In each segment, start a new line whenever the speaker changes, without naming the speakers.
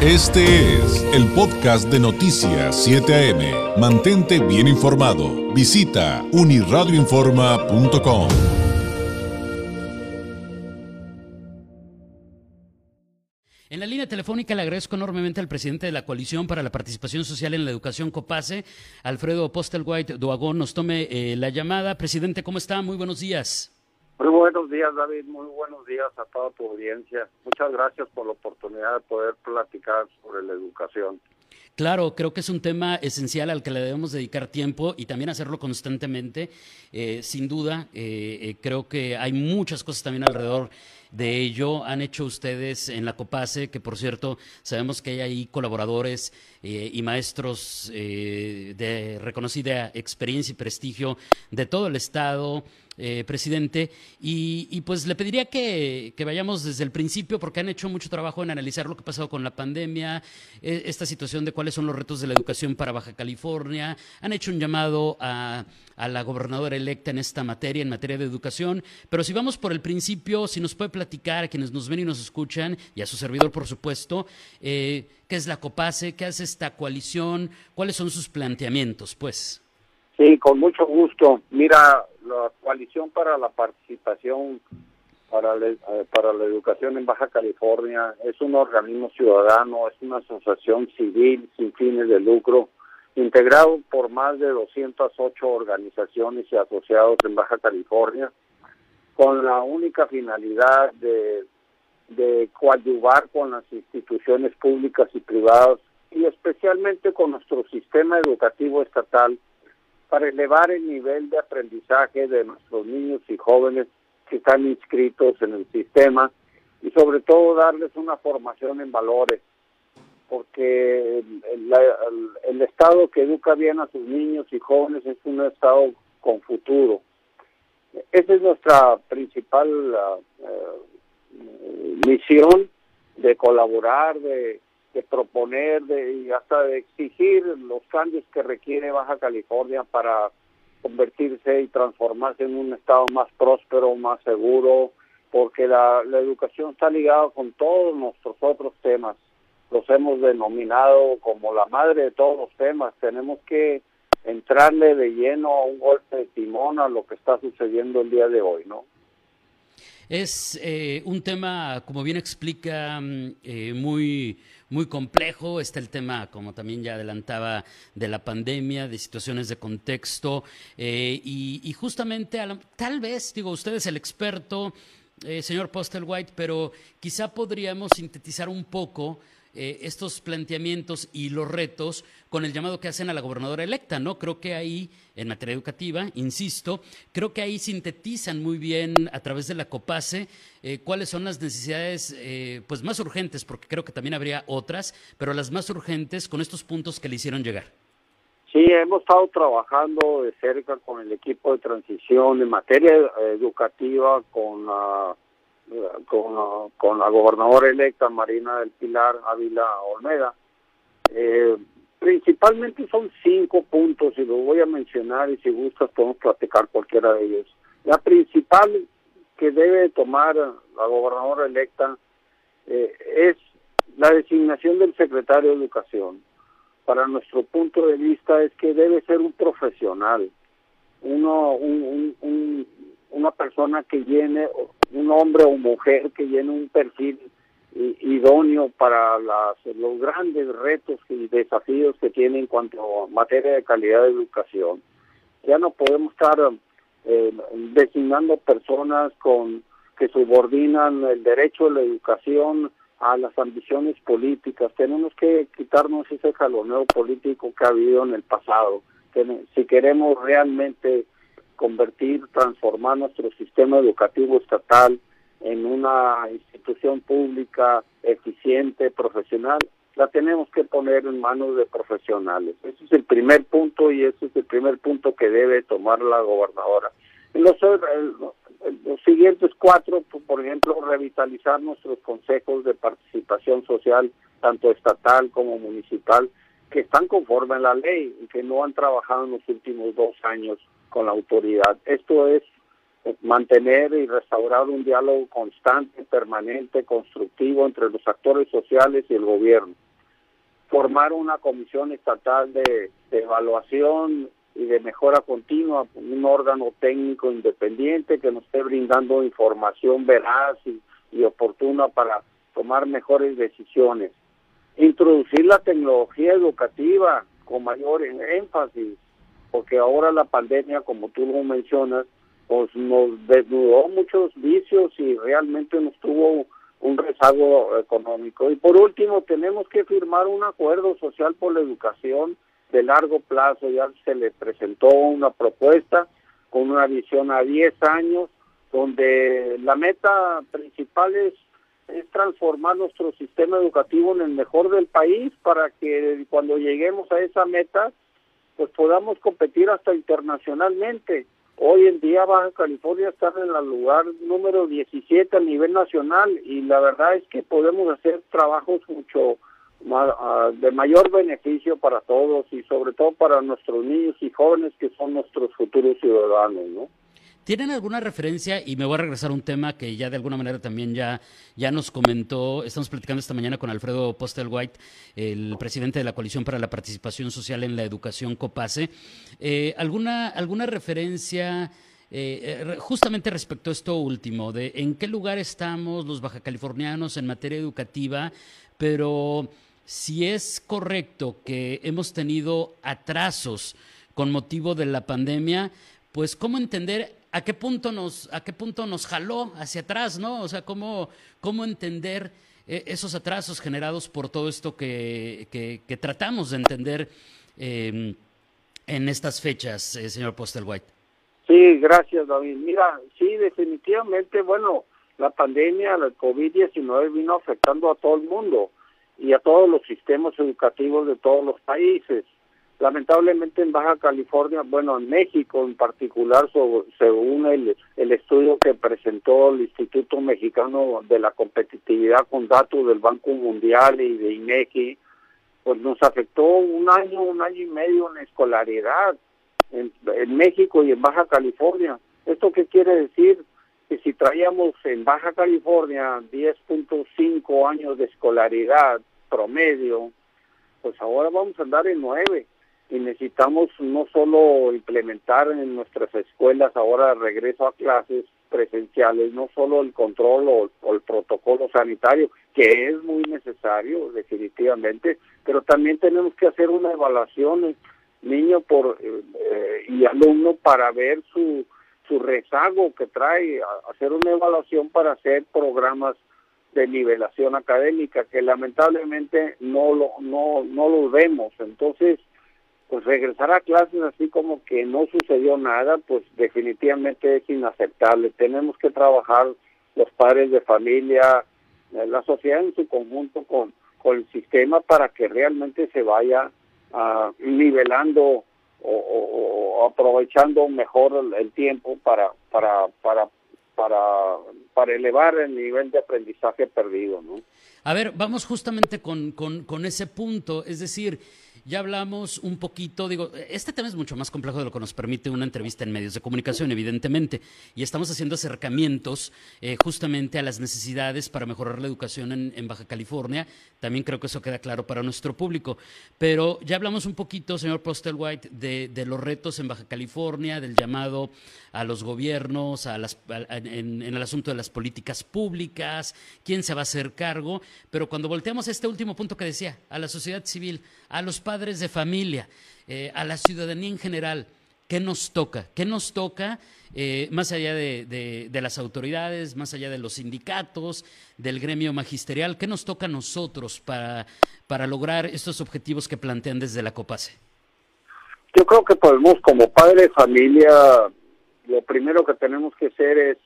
Este es el podcast de Noticias 7 AM. Mantente bien informado. Visita uniradioinforma.com.
En la línea telefónica le agradezco enormemente al presidente de la Coalición para la Participación Social en la Educación COPASE, Alfredo Postelwhite Duagón, nos tome eh, la llamada. Presidente, ¿cómo está? Muy buenos días.
Buenos días, David. Muy buenos días a toda tu audiencia. Muchas gracias por la oportunidad de poder platicar sobre la educación.
Claro, creo que es un tema esencial al que le debemos dedicar tiempo y también hacerlo constantemente. Eh, sin duda, eh, eh, creo que hay muchas cosas también alrededor de ello. Han hecho ustedes en la COPASE, que por cierto sabemos que hay ahí colaboradores y maestros de reconocida experiencia y prestigio de todo el Estado. Eh, presidente. Y, pues le pediría que, vayamos desde el principio, porque han hecho mucho trabajo en analizar lo que ha pasado con la pandemia, eh, esta situación de cuáles son los retos de la educación para Baja California. Han hecho un llamado a, la gobernadora electa en esta materia, en materia de educación. Pero si vamos por el principio, si nos puede platicar a quienes nos ven y nos escuchan, y a su servidor, por supuesto, eh, qué es la COPASE, qué hace esta coalición, cuáles son sus planteamientos, pues.
Sí, con mucho gusto. Mira, la coalición para la participación para la, eh, para la educación en Baja California es un organismo ciudadano, es una asociación civil sin fines de lucro, integrado por más de 208 organizaciones y asociados en Baja California, con la única finalidad de, de coadyuvar con las instituciones públicas y privadas y especialmente con nuestro sistema educativo estatal para elevar el nivel de aprendizaje de nuestros niños y jóvenes que están inscritos en el sistema y sobre todo darles una formación en valores, porque el, Estado que educa bien a sus niños y jóvenes es un Estado con futuro. Esa es nuestra principal uh, misión de colaborar, de de proponer de, y hasta de exigir los cambios que requiere Baja California para convertirse y transformarse en un estado más próspero, más seguro, porque la, la educación está ligada con todos nuestros otros temas. Los hemos denominado como la madre de todos los temas. Tenemos que entrarle de lleno a un golpe de timón a lo que está sucediendo el día de hoy, ¿no?
Es eh, un tema, como bien explica, mm, eh, muy, muy complejo. Está el tema, como también ya adelantaba, de la pandemia, de situaciones de contexto. Eh, y, justamente, tal vez, digo, usted es el experto, señor Postelwhite, pero quizá podríamos sintetizar un poco eh, estos planteamientos y los retos con el llamado que hacen a la gobernadora electa, ¿no? Creo que ahí, en materia educativa, insisto, creo que ahí sintetizan muy bien a través de la COPASE eh, cuáles son las necesidades eh, pues más urgentes, porque creo que también habría otras, pero las más urgentes con estos puntos que le hicieron llegar.
Sí, hemos estado trabajando de cerca con el equipo de transición en materia educativa, con la con, con la gobernadora electa Marina del Pilar Ávila Olmeda. Eh, principalmente son cinco puntos y los voy a mencionar y si gustas podemos platicar cualquiera de ellos. La principal que debe tomar la gobernadora electa eh, es la designación del secretario de Educación. Para nuestro punto de vista es que debe ser un profesional, uno, un, un, una persona que llene un hombre o mujer que llene un perfil idóneo para las, los grandes retos y desafíos que tiene en cuanto a materia de calidad de educación. Ya no podemos estar eh, designando personas con que subordinan el derecho a la educación a las ambiciones políticas. Tenemos que quitarnos ese jaloneo político que ha habido en el pasado. si queremos realmente convertir, transformar nuestro sistema educativo estatal en una institución pública eficiente, profesional, la tenemos que poner en manos de profesionales. Ese es el primer punto y ese es el primer punto que debe tomar la gobernadora. Los, los siguientes cuatro, pues, por ejemplo, revitalizar nuestros consejos de participación social, tanto estatal como municipal, que están conforme a la ley y que no han trabajado en los últimos dos años con la autoridad. Esto es mantener y restaurar un diálogo constante, permanente, constructivo entre los actores sociales y el gobierno. formar una comisión estatal de, evaluación y de mejora continua, un órgano técnico independiente que nos esté brindando información veraz y oportuna para tomar mejores decisiones. Introducir la tecnología educativa con mayor énfasis, porque ahora la pandemia, como tú lo mencionas, pues nos desnudó muchos vicios y realmente nos tuvo un rezago económico. Y por último, tenemos que firmar un acuerdo social por la educación de largo plazo. Ya se le presentó una propuesta con una visión a 10 años, donde la meta principal es, es transformar nuestro sistema educativo en el mejor del país para que cuando lleguemos a esa meta, pues podamos competir hasta internacionalmente. Hoy en día Baja California está en el lugar número 17 a nivel nacional y la verdad es que podemos hacer trabajos mucho más, ah, de mayor beneficio para todos y sobre todo para nuestros niños y jóvenes que son nuestros futuros ciudadanos, ¿no?
¿Tienen alguna referencia? Y me voy a regresar a un tema que ya de alguna manera también ya, ya nos comentó. Estamos platicando esta mañana con Alfredo Postelwhite, el presidente de la Coalición para la Participación Social en la Educación COPASE. Eh, ¿alguna, ¿Alguna referencia? Eh, eh, justamente respecto a esto último, de en qué lugar estamos los baja californianos en materia educativa, pero si es correcto que hemos tenido atrasos con motivo de la pandemia, pues cómo entender a qué punto nos, a qué punto nos jaló hacia atrás, ¿no? O sea, cómo, cómo entender eh, esos atrasos generados por todo esto que, tratamos de entender em, en estas fechas, eh, señor Postelwhite.
Sí, gracias, David. Mira, sí, definitivamente, bueno, la pandemia, la COVID-19 vino afectando a todo el mundo y a todos los sistemas educativos de todos los países. Lamentablemente en Baja California, bueno, en México en particular, según el, el estudio que presentó el Instituto Mexicano de la Competitividad con datos del Banco Mundial y de INEGI, pues nos afectó un año, un año y medio en escolaridad en, en México y en Baja California. ¿Esto qué quiere decir? Que si traíamos en Baja California 10.5 años de escolaridad promedio, pues ahora vamos a andar en 9 y necesitamos no solo implementar en nuestras escuelas ahora regreso a clases presenciales, no solo el control o, el protocolo sanitario, que es muy necesario definitivamente, pero también tenemos que hacer una evaluación eh, niño por eh, y alumno para ver su su rezago que trae, hacer una evaluación para hacer programas de nivelación académica que lamentablemente no lo no no lo vemos, entonces pues regresar a clases así como que no sucedió nada, pues definitivamente es inaceptable. Tenemos que trabajar los padres de familia, eh, la sociedad en su conjunto con, con el sistema para que realmente se vaya uh, nivelando o, aprovechando mejor el, tiempo para, para, para, para, para elevar el nivel de aprendizaje perdido. ¿no?
A ver, vamos justamente con, con, con ese punto, es decir, ya hablamos un poquito, digo, este tema es mucho más complejo de lo que nos permite una entrevista en medios de comunicación, evidentemente, y estamos haciendo acercamientos eh, justamente a las necesidades para mejorar la educación en, Baja California. También creo que eso queda claro para nuestro público. Pero ya hablamos un poquito, señor Postelwhite, de, de los retos en Baja California, del llamado a los gobiernos, a las, en, en el asunto de las políticas públicas, quién se va a hacer cargo. Pero cuando volteamos a este último punto que decía, a la sociedad civil, a los padres, de familia, eh, a la ciudadanía en general, ¿qué nos toca? ¿Qué nos toca eh, más allá de, las autoridades, más allá de los sindicatos, del gremio magisterial? ¿Qué nos toca a nosotros para, para lograr estos objetivos que plantean desde la COPASE?
Yo creo que podemos, como padre de familia, lo primero que tenemos que hacer es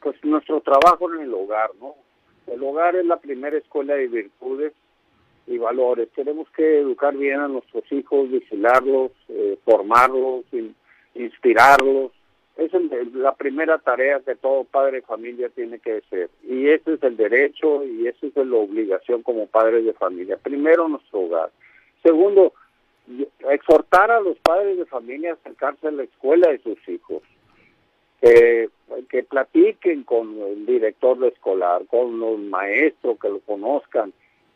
pues nuestro trabajo en el hogar, ¿no? El hogar es la primera escuela de virtudes valores. Tenemos que educar bien a nuestros hijos, vigilarlos, eh, formarlos, inspirarlos. Esa es la primera tarea que todo padre de familia tiene que hacer. Y ese es el derecho y esa es la obligación como padres de familia. Primero, nuestro hogar. Segundo, exhortar a los padres de familia a acercarse a la escuela de sus hijos. que platiquen con el director de escolar, con los maestros, que lo conozcan,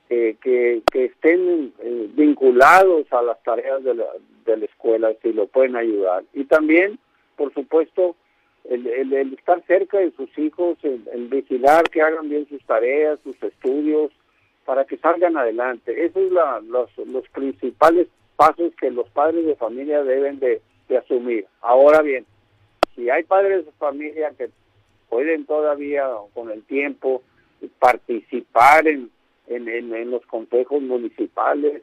que, estén eh, vinculados a las tareas de la, de la escuela, si lo pueden ayudar. Y también, por supuesto, el, el, estar cerca de sus hijos, el, vigilar que hagan bien sus tareas, sus estudios, para que salgan adelante. Esos son los, los principales pasos que los padres de familia deben de, asumir. Ahora bien, si hay padres de familia que pueden todavía con el tiempo participar en, en, en, los consejos municipales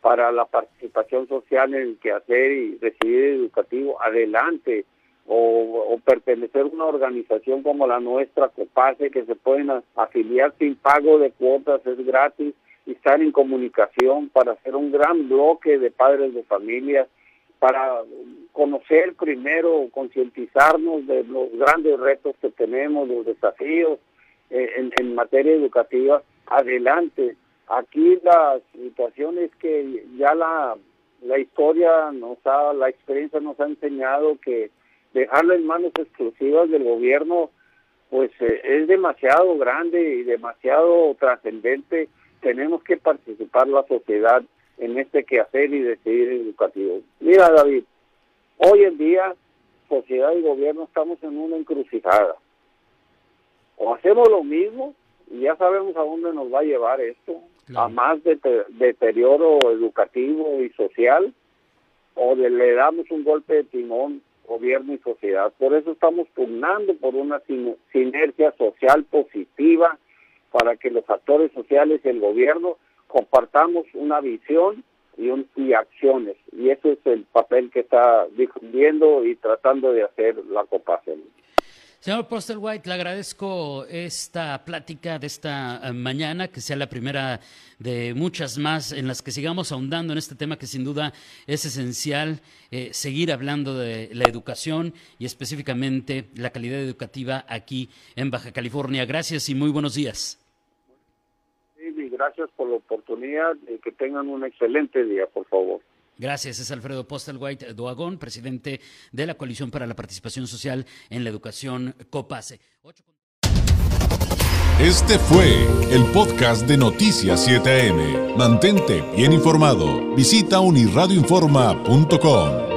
para la participación social en el quehacer y recibir educativo, adelante o, pertenecer a una organización como la nuestra, COPASE, que se pueden afiliar sin pago de cuotas, es gratis, y estar en comunicación para hacer un gran bloque de padres de familia, para conocer primero, concientizarnos de los grandes retos que tenemos, los desafíos eh, en, en materia educativa, adelante. Aquí la situación es que ya la, la historia nos ha, la experiencia nos ha enseñado que dejarlo en manos exclusivas del gobierno, pues eh, es demasiado grande y demasiado trascendente. Tenemos que participar la sociedad en este quehacer y decidir educativo. Mira, David, hoy en día, sociedad y gobierno estamos en una encrucijada. O hacemos lo mismo y ya sabemos a dónde nos va a llevar esto, a más deterioro educativo y social, o le damos un golpe de timón gobierno y sociedad. Por eso estamos pugnando por una sinergia social positiva para que los actores sociales y el gobierno compartamos una visión y, y acciones. Y ese es el papel que está difundiendo y tratando de hacer la COPACEN.
Señor Postelwhite, le agradezco esta plática de esta eh, mañana, que sea la primera de muchas más en las que sigamos ahondando en este tema que sin duda es esencial, eh, seguir hablando de la educación y específicamente la calidad educativa aquí en Baja California. Gracias y muy buenos días.
Gracias por la oportunidad y que tengan un excelente día, por favor.
Gracias, es Alfredo Postelwhite Doagón, presidente de la Coalición para la Participación Social en la Educación COPASE.
Este fue el podcast de Noticias 7am. Mantente bien informado. Visita unirradioinforma.com.